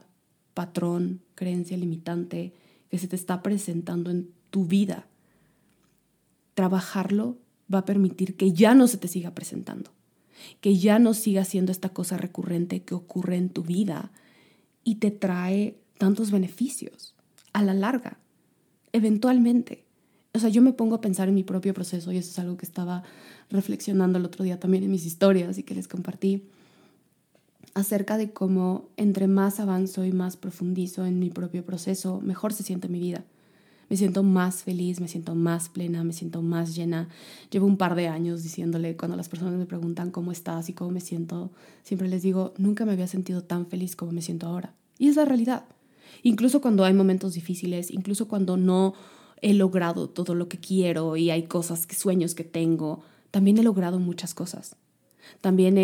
patrón, creencia limitante que se te está presentando en tu vida, trabajarlo va a permitir que ya no se te siga presentando que ya no siga siendo esta cosa recurrente que ocurre en tu vida y te trae tantos beneficios a la larga, eventualmente. O sea, yo me pongo a pensar en mi propio proceso y eso es algo que estaba reflexionando el otro día también en mis historias y que les compartí acerca de cómo entre más avanzo y más profundizo en mi propio proceso, mejor se siente mi vida me siento más feliz, me siento más plena, me siento más llena. Llevo un par de años diciéndole, cuando las personas me preguntan cómo estás y cómo me siento, siempre les digo, nunca me había sentido tan feliz como me siento ahora. Y es la realidad. Incluso cuando hay momentos difíciles, incluso cuando no he logrado todo lo que quiero y hay cosas, sueños que tengo, también he logrado muchas cosas. También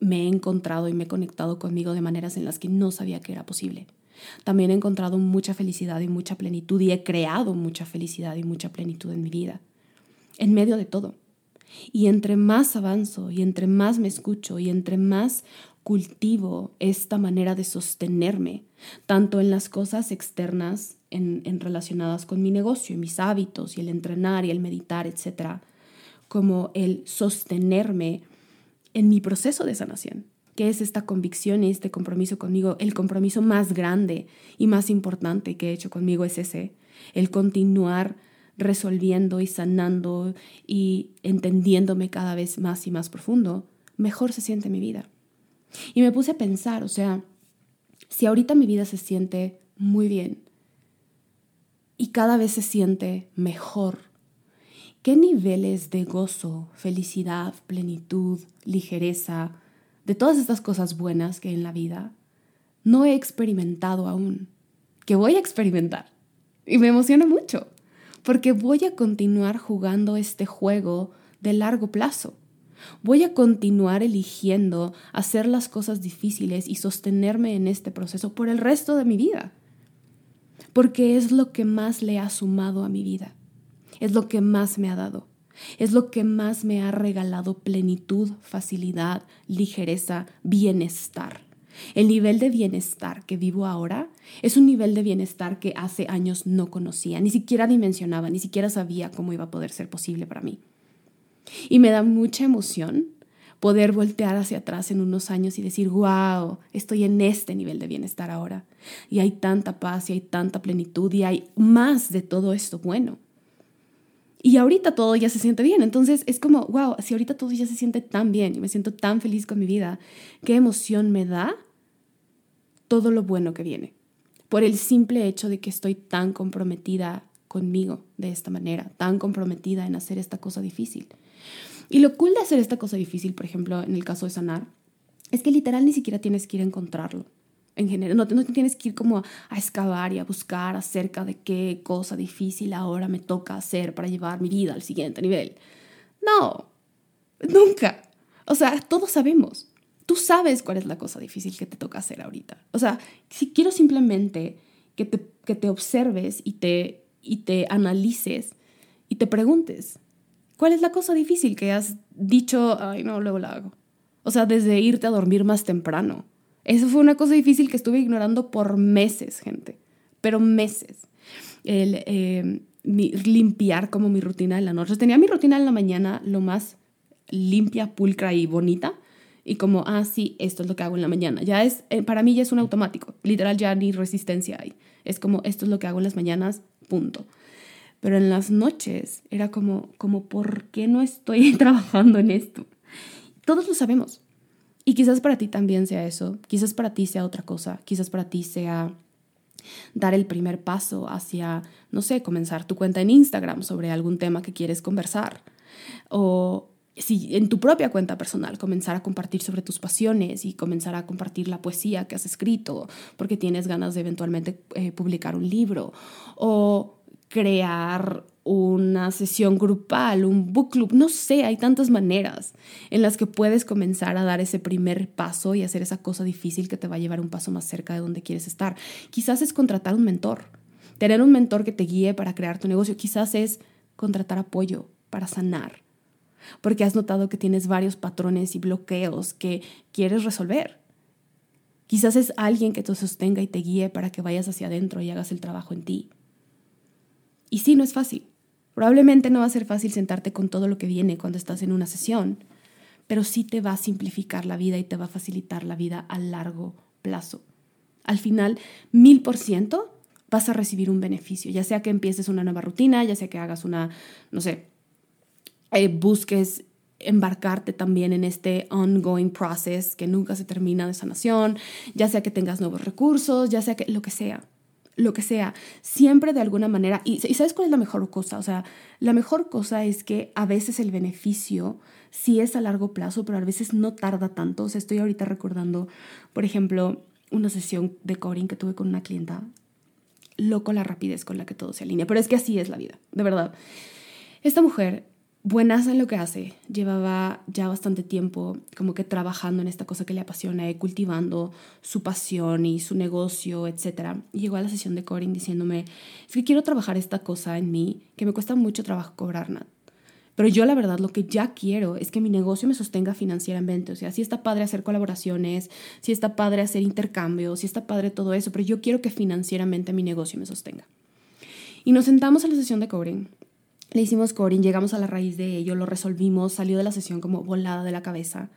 me he encontrado y me he conectado conmigo de maneras en las que no sabía que era posible. También he encontrado mucha felicidad y mucha plenitud y he creado mucha felicidad y mucha plenitud en mi vida, en medio de todo. Y entre más avanzo y entre más me escucho y entre más cultivo esta manera de sostenerme, tanto en las cosas externas en, relacionadas con mi negocio y mis hábitos y el entrenar y el meditar, etc., como el sostenerme en mi proceso de sanación que es esta convicción y este compromiso conmigo. El compromiso más grande y más importante que he hecho conmigo es ese, el continuar resolviendo y sanando y entendiéndome cada vez más y más profundo, mejor se siente mi vida. Y me puse a pensar, o sea, si ahorita mi vida se siente muy bien y cada vez se siente mejor, ¿qué niveles de gozo, felicidad, plenitud, ligereza, de todas estas cosas buenas que en la vida no he experimentado aún, que voy a experimentar. Y me emociona mucho, porque voy a continuar jugando este juego de largo plazo. Voy a continuar eligiendo hacer las cosas difíciles y sostenerme en este proceso por el resto de mi vida, porque es lo que más le ha sumado a mi vida, es lo que más me ha dado. Es lo que más me ha regalado plenitud, facilidad, ligereza, bienestar. El nivel de bienestar que vivo ahora es un nivel de bienestar que hace años no conocía, ni siquiera dimensionaba, ni siquiera sabía cómo iba a poder ser posible para mí. Y me da mucha emoción poder voltear hacia atrás en unos años y decir, wow, estoy en este nivel de bienestar ahora. Y hay tanta paz y hay tanta plenitud y hay más de todo esto bueno. Y ahorita todo ya se siente bien. Entonces es como, wow, si ahorita todo ya se siente tan bien y me siento tan feliz con mi vida, qué emoción me da todo lo bueno que viene. Por el simple hecho de que estoy tan comprometida conmigo de esta manera, tan comprometida en hacer esta cosa difícil. Y lo cool de hacer esta cosa difícil, por ejemplo, en el caso de sanar, es que literal ni siquiera tienes que ir a encontrarlo en general. No, no tienes que ir como a, a, excavar y a buscar acerca de qué cosa difícil ahora me toca hacer para llevar mi vida al siguiente nivel. No, nunca. O sea, todos sabemos. Tú sabes cuál es la cosa difícil que te toca hacer ahorita. O sea, si quiero simplemente que te, que te observes y te, y te analices y te preguntes, ¿cuál es la cosa difícil que has dicho, ay no, luego la hago? O sea, desde irte a dormir más temprano eso fue una cosa difícil que estuve ignorando por meses, gente, pero meses. El eh, limpiar como mi rutina de la noche. Tenía mi rutina en la mañana lo más limpia, pulcra y bonita. Y como, ah, sí, esto es lo que hago en la mañana. Ya es, eh, para mí ya es un automático. Literal, ya ni resistencia hay. Es como, esto es lo que hago en las mañanas, punto. Pero en las noches era como, como, ¿por qué no estoy [LAUGHS] trabajando en esto? Todos lo sabemos. Y quizás para ti también sea eso, quizás para ti sea otra cosa, quizás para ti sea dar el primer paso hacia, no sé, comenzar tu cuenta en Instagram sobre algún tema que quieres conversar. O si en tu propia cuenta personal comenzar a compartir sobre tus pasiones y comenzar a compartir la poesía que has escrito porque tienes ganas de eventualmente eh, publicar un libro. O crear una sesión grupal, un book club, no sé, hay tantas maneras en las que puedes comenzar a dar ese primer paso y hacer esa cosa difícil que te va a llevar un paso más cerca de donde quieres estar. Quizás es contratar un mentor, tener un mentor que te guíe para crear tu negocio, quizás es contratar apoyo para sanar, porque has notado que tienes varios patrones y bloqueos que quieres resolver. Quizás es alguien que te sostenga y te guíe para que vayas hacia adentro y hagas el trabajo en ti. Y sí, no es fácil. Probablemente no va a ser fácil sentarte con todo lo que viene cuando estás en una sesión, pero sí te va a simplificar la vida y te va a facilitar la vida a largo plazo. Al final, mil por ciento vas a recibir un beneficio, ya sea que empieces una nueva rutina, ya sea que hagas una, no sé, eh, busques embarcarte también en este ongoing process que nunca se termina de sanación, ya sea que tengas nuevos recursos, ya sea que lo que sea lo que sea, siempre de alguna manera, y, ¿sabes cuál es la mejor cosa? O sea, la mejor cosa es que a veces el beneficio sí es a largo plazo, pero a veces no tarda tanto. O sea, estoy ahorita recordando, por ejemplo, una sesión de coding que tuve con una clienta, loco la rapidez con la que todo se alinea, pero es que así es la vida, de verdad. Esta mujer buenas en lo que hace. Llevaba ya bastante tiempo como que trabajando en esta cosa que le apasiona y cultivando su pasión y su negocio, etc. Y llegó a la sesión de Corin diciéndome, es que quiero trabajar esta cosa en mí, que me cuesta mucho trabajo cobrar, Nat. Pero yo la verdad lo que ya quiero es que mi negocio me sostenga financieramente. O sea, sí está padre hacer colaboraciones, sí está padre hacer intercambios, sí está padre todo eso, pero yo quiero que financieramente mi negocio me sostenga. Y nos sentamos a la sesión de Corin le hicimos coring, llegamos a la raíz de ello, lo resolvimos, salió de la sesión como volada de la cabeza.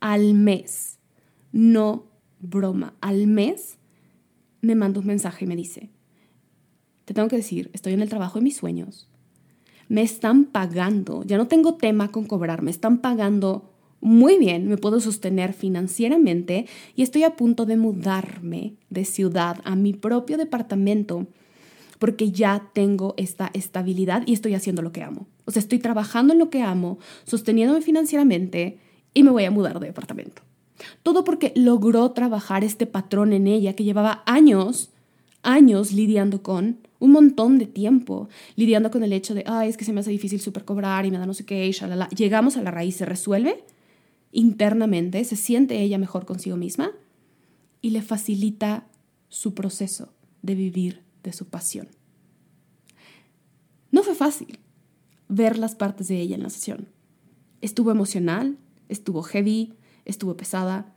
Al mes, no broma, al mes me manda un mensaje y me dice, te tengo que decir, estoy en el trabajo de mis sueños, me están pagando, ya no tengo tema con cobrar, me están pagando muy bien, me puedo sostener financieramente y estoy a punto de mudarme de ciudad a mi propio departamento porque ya tengo esta estabilidad y estoy haciendo lo que amo. O sea, estoy trabajando en lo que amo, sosteniéndome financieramente y me voy a mudar de departamento. Todo porque logró trabajar este patrón en ella que llevaba años, años lidiando con, un montón de tiempo, lidiando con el hecho de, ay, es que se me hace difícil supercobrar y me da no sé qué, y shalala. Llegamos a la raíz, se resuelve internamente, se siente ella mejor consigo misma y le facilita su proceso de vivir de su pasión. No fue fácil. ver las partes de ella en la sesión. Estuvo emocional, estuvo heavy, estuvo pesada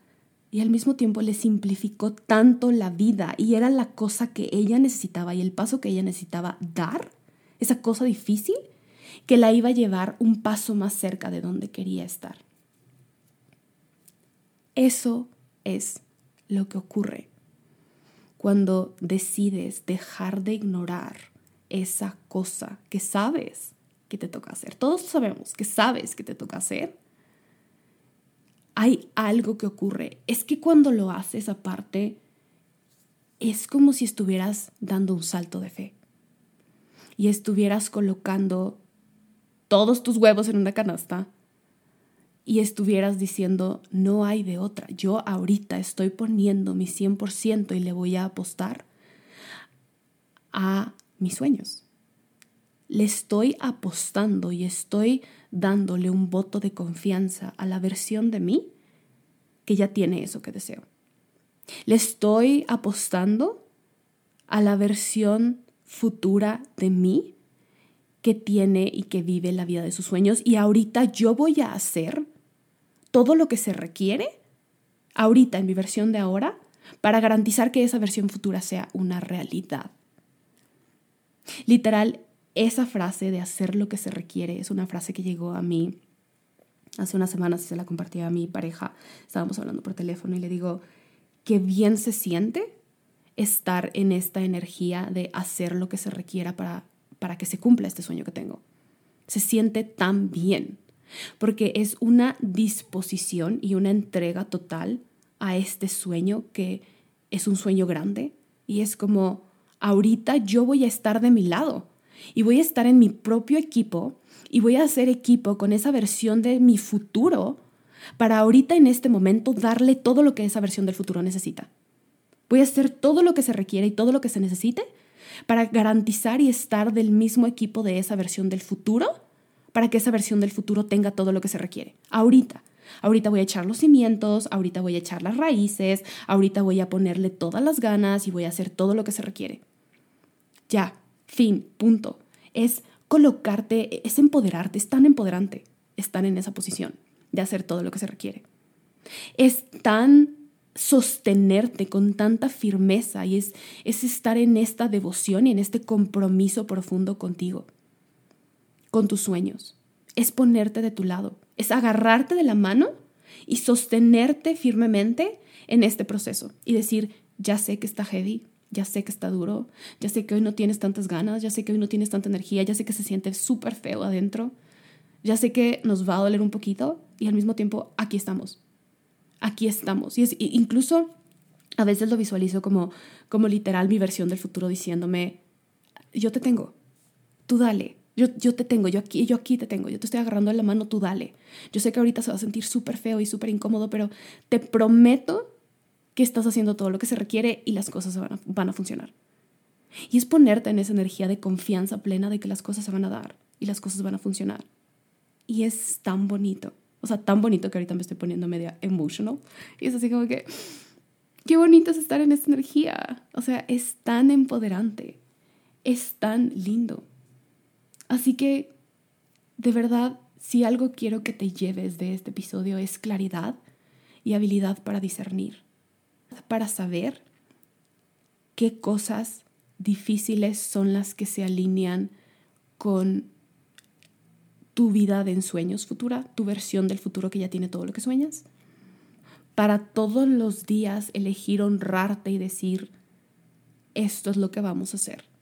y al mismo tiempo le simplificó tanto la vida y era la cosa que ella necesitaba y el paso que ella necesitaba dar, esa cosa difícil, que la iba a llevar un paso más cerca de donde quería estar. Eso es lo que ocurre cuando decides dejar de ignorar esa cosa que sabes que te toca hacer. Todos sabemos que sabes que te toca hacer. Hay algo que ocurre. Es que cuando lo haces aparte, es como si estuvieras dando un salto de fe y estuvieras colocando todos tus huevos en una canasta y estuvieras diciendo, no hay de otra, yo ahorita estoy poniendo mi 100% y le voy a apostar a mis sueños. Le estoy apostando y estoy dándole un voto de confianza a la versión de mí que ya tiene eso que deseo. Le estoy apostando a la versión futura de mí que tiene y que vive la vida de sus sueños y ahorita yo voy a hacer todo lo que se requiere ahorita en mi versión de ahora para garantizar que esa versión futura sea una realidad. Literal, esa frase de hacer lo que se requiere es una frase que llegó a mí hace unas semanas y se la compartí a mi pareja. Estábamos hablando por teléfono y le digo, que bien se siente estar en esta energía de hacer lo que se requiera para, para que se cumpla este sueño que tengo. Se siente tan bien porque es una disposición y una entrega total a este sueño que es un sueño grande y es como, ahorita yo voy a estar de mi lado y voy a estar en mi propio equipo y voy a hacer equipo con esa versión de mi futuro para ahorita en este momento darle todo lo que esa versión del futuro necesita. Voy a hacer todo lo que se requiere y todo lo que se necesite para garantizar y estar del mismo equipo de esa versión del futuro para que esa versión del futuro tenga todo lo que se requiere. Ahorita. Ahorita voy a echar los cimientos, ahorita voy a echar las raíces, ahorita voy a ponerle todas las ganas y voy a hacer todo lo que se requiere. Ya, fin, punto. Es colocarte, es empoderarte, es tan empoderante estar en esa posición de hacer todo lo que se requiere. Es tan sostenerte con tanta firmeza y es, es estar en esta devoción y en este compromiso profundo contigo con tus sueños. Es ponerte de tu lado, es agarrarte de la mano y sostenerte firmemente en este proceso y decir, ya sé que está heavy, ya sé que está duro, ya sé que hoy no tienes tantas ganas, ya sé que hoy no tienes tanta energía, ya sé que se siente súper feo adentro, ya sé que nos va a doler un poquito y al mismo tiempo aquí estamos, aquí estamos. Y es, incluso a veces lo visualizo como, como literal mi versión del futuro diciéndome, yo te tengo, tú dale, yo, yo te tengo, yo aquí, yo aquí te tengo, yo te estoy agarrando de la mano, tú dale. Yo sé que ahorita se va a sentir súper feo y súper incómodo, pero te prometo que estás haciendo todo lo que se requiere y las cosas van a, van a funcionar. Y es ponerte en esa energía de confianza plena de que las cosas se van a dar y las cosas van a funcionar. Y es tan bonito. O sea, tan bonito que ahorita me estoy poniendo media emotional. Y es así como que, qué bonito es estar en esta energía. O sea, es tan empoderante. Es tan lindo. Así que, de verdad, si algo quiero que te lleves de este episodio es claridad y habilidad para discernir, para saber qué cosas difíciles son las que se alinean con tu vida de ensueños futura, tu versión del futuro que ya tiene todo lo que sueñas. Para todos los días elegir honrarte y decir, esto es lo que vamos a hacer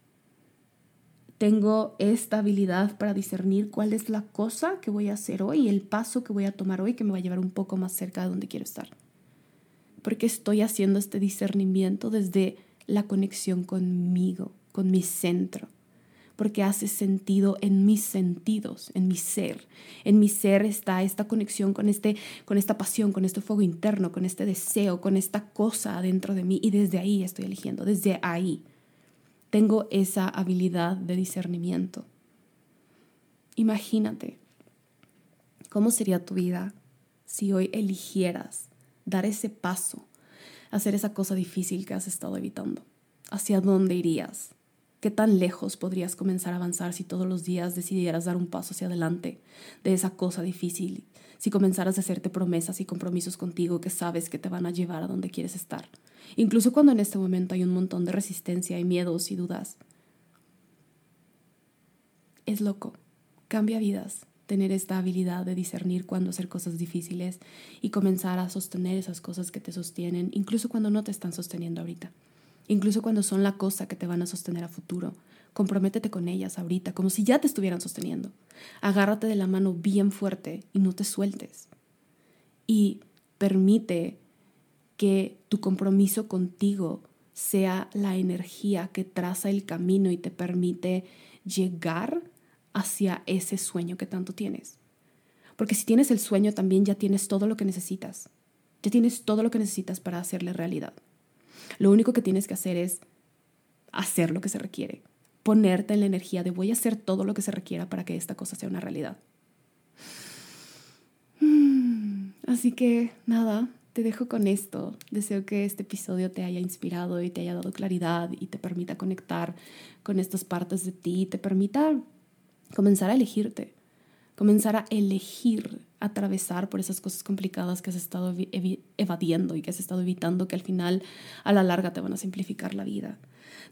tengo esta habilidad para discernir cuál es la cosa que voy a hacer hoy, el paso que voy a tomar hoy que me va a llevar un poco más cerca de donde quiero estar. Porque estoy haciendo este discernimiento desde la conexión conmigo, con mi centro. Porque hace sentido en mis sentidos, en mi ser. En mi ser está esta conexión con, este, con esta pasión, con este fuego interno, con este deseo, con esta cosa dentro de mí. Y desde ahí estoy eligiendo, desde ahí tengo esa habilidad de discernimiento. Imagínate cómo sería tu vida si hoy eligieras dar ese paso, hacer esa cosa difícil que has estado evitando. ¿Hacia dónde irías? ¿Qué tan lejos podrías comenzar a avanzar si todos los días decidieras dar un paso hacia adelante de esa cosa difícil? Si comenzaras a hacerte promesas y compromisos contigo que sabes que te van a llevar a donde quieres estar. Incluso cuando en este momento hay un montón de resistencia y miedos y dudas. Es loco. Cambia vidas tener esta habilidad de discernir cuándo hacer cosas difíciles y comenzar a sostener esas cosas que te sostienen, incluso cuando no te están sosteniendo ahorita incluso cuando son la cosa que te van a sostener a futuro. Comprométete con ellas ahorita, como si ya te estuvieran sosteniendo. Agárrate de la mano bien fuerte y no te sueltes. Y permite que tu compromiso contigo sea la energía que traza el camino y te permite llegar hacia ese sueño que tanto tienes. Porque si tienes el sueño también ya tienes todo lo que necesitas. Ya tienes todo lo que necesitas para hacerle realidad. Lo único que tienes que hacer es hacer lo que se requiere, ponerte en la energía de voy a hacer todo lo que se requiera para que esta cosa sea una realidad. Mm, así que nada, te dejo con esto. Deseo que este episodio te haya inspirado y te haya dado claridad y te permita conectar con estas partes de ti, te permita comenzar a elegirte, comenzar a elegir atravesar por esas cosas complicadas que has estado evadiendo y que has estado evitando que al final a la larga te van a simplificar la vida.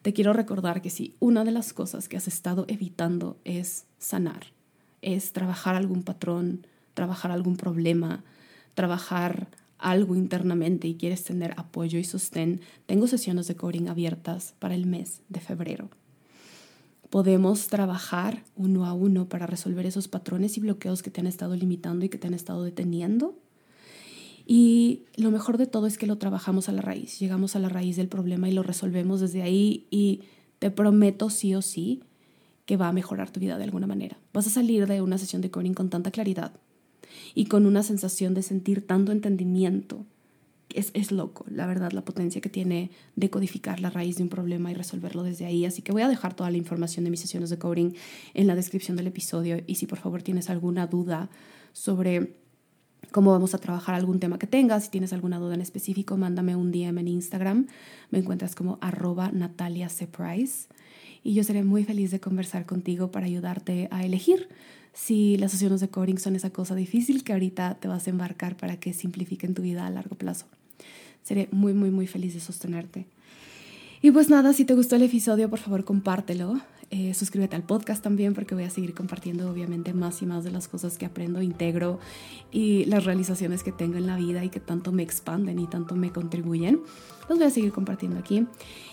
Te quiero recordar que si una de las cosas que has estado evitando es sanar, es trabajar algún patrón, trabajar algún problema, trabajar algo internamente y quieres tener apoyo y sostén, tengo sesiones de coding abiertas para el mes de febrero podemos trabajar uno a uno para resolver esos patrones y bloqueos que te han estado limitando y que te han estado deteniendo. Y lo mejor de todo es que lo trabajamos a la raíz, llegamos a la raíz del problema y lo resolvemos desde ahí y te prometo sí o sí que va a mejorar tu vida de alguna manera. Vas a salir de una sesión de coding con tanta claridad y con una sensación de sentir tanto entendimiento es, loco, la verdad, la potencia que tiene de codificar la raíz de un problema y resolverlo desde ahí. Así que voy a dejar toda la información de mis sesiones de coding en la descripción del episodio y si por favor tienes alguna duda sobre cómo vamos a trabajar algún tema que tengas, si tienes alguna duda en específico, mándame un DM en Instagram. Me encuentras como arroba Natalia y yo seré muy feliz de conversar contigo para ayudarte a elegir si las sesiones de coding son esa cosa difícil que ahorita te vas a embarcar para que simplifiquen tu vida a largo plazo. Seré muy, muy, muy feliz de sostenerte. Y pues nada, si te gustó el episodio, por favor compártelo. Eh, suscríbete al podcast también porque voy a seguir compartiendo obviamente más y más de las cosas que aprendo, integro y las realizaciones que tengo en la vida y que tanto me expanden y tanto me contribuyen. Los voy a seguir compartiendo aquí.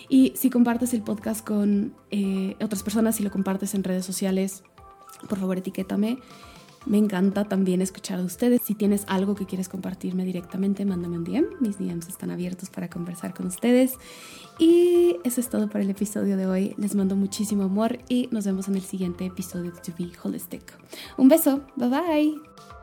Y si compartes el podcast con eh, otras personas, si lo compartes en redes sociales, por favor etiquétame me encanta también escuchar de ustedes. Si tienes algo que quieres compartirme directamente, mándame un DM. Mis DMs están abiertos para conversar con ustedes. Y eso es todo para el episodio de hoy. Les mando muchísimo amor y nos vemos en el siguiente episodio de To Be Holistic. Un beso. Bye bye.